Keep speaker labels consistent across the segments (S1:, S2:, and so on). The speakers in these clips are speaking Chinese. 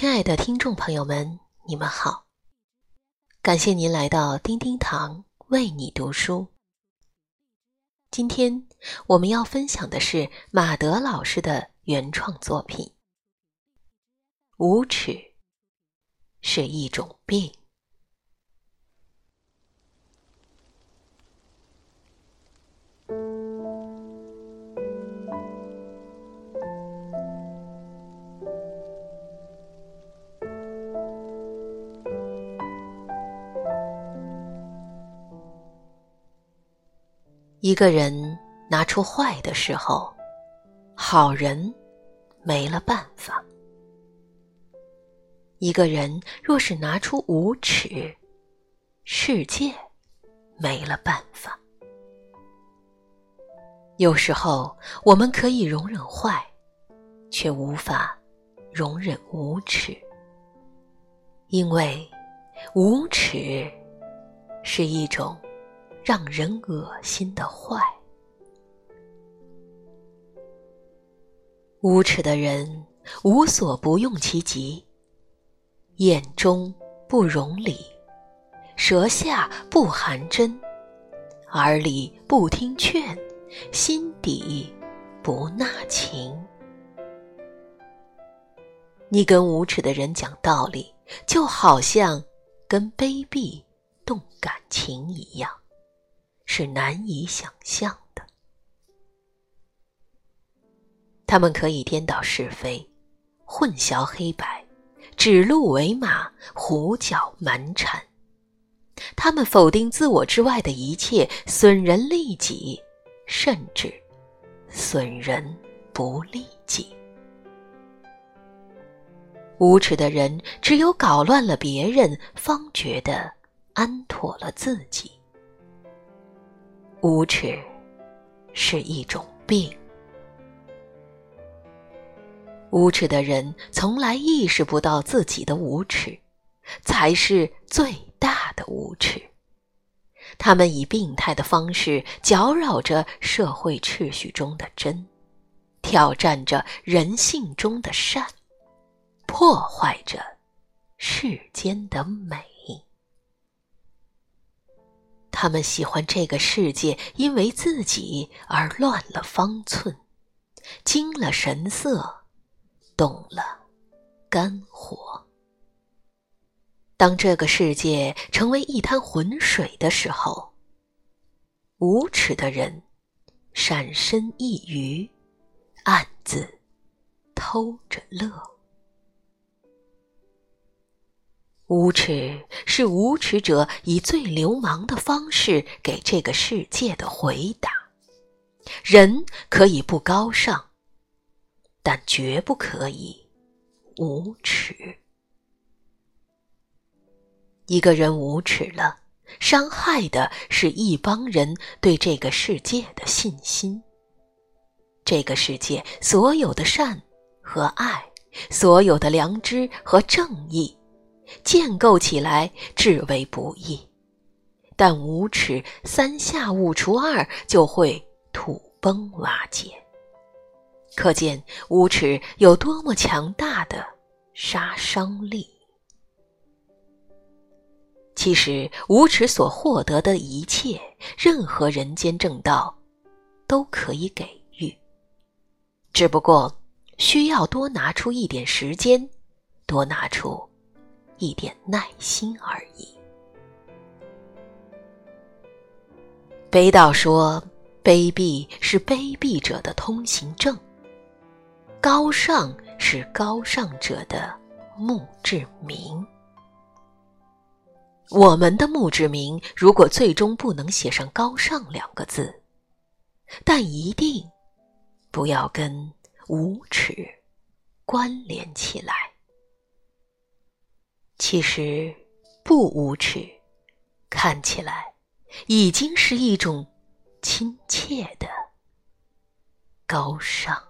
S1: 亲爱的听众朋友们，你们好！感谢您来到叮叮堂为你读书。今天我们要分享的是马德老师的原创作品《无耻是一种病》。一个人拿出坏的时候，好人没了办法；一个人若是拿出无耻，世界没了办法。有时候我们可以容忍坏，却无法容忍无耻，因为无耻是一种。让人恶心的坏，无耻的人无所不用其极，眼中不容理，舌下不含真，耳里不听劝，心底不纳情。你跟无耻的人讲道理，就好像跟卑鄙动感情一样。是难以想象的。他们可以颠倒是非，混淆黑白，指鹿为马，胡搅蛮缠。他们否定自我之外的一切，损人利己，甚至损人不利己。无耻的人只有搞乱了别人，方觉得安妥了自己。无耻是一种病。无耻的人从来意识不到自己的无耻，才是最大的无耻。他们以病态的方式搅扰着社会秩序中的真，挑战着人性中的善，破坏着世间的美。他们喜欢这个世界，因为自己而乱了方寸，惊了神色，动了肝火。当这个世界成为一滩浑水的时候，无耻的人闪身一隅，暗自偷着乐。无耻是无耻者以最流氓的方式给这个世界的回答。人可以不高尚，但绝不可以无耻。一个人无耻了，伤害的是一帮人对这个世界的信心。这个世界所有的善和爱，所有的良知和正义。建构起来至为不易，但无耻三下五除二就会土崩瓦解。可见无耻有多么强大的杀伤力。其实，无耻所获得的一切，任何人间正道都可以给予，只不过需要多拿出一点时间，多拿出。一点耐心而已。北岛说：“卑鄙是卑鄙者的通行证，高尚是高尚者的墓志铭。”我们的墓志铭如果最终不能写上“高尚”两个字，但一定不要跟无耻关联起来。其实，不无耻，看起来已经是一种亲切的高尚。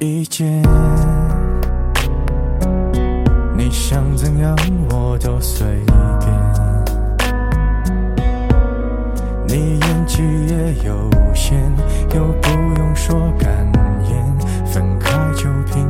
S2: 意见，你想怎样我都随便。你演技也有限，又不用说感言，分开就平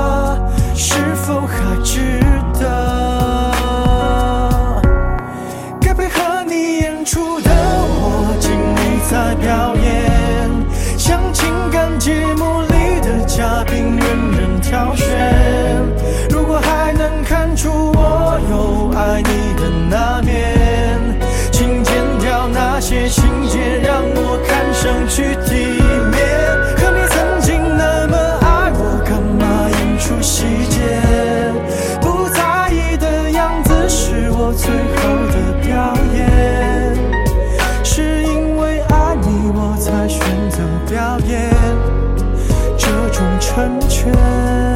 S2: 是否还值得？成全。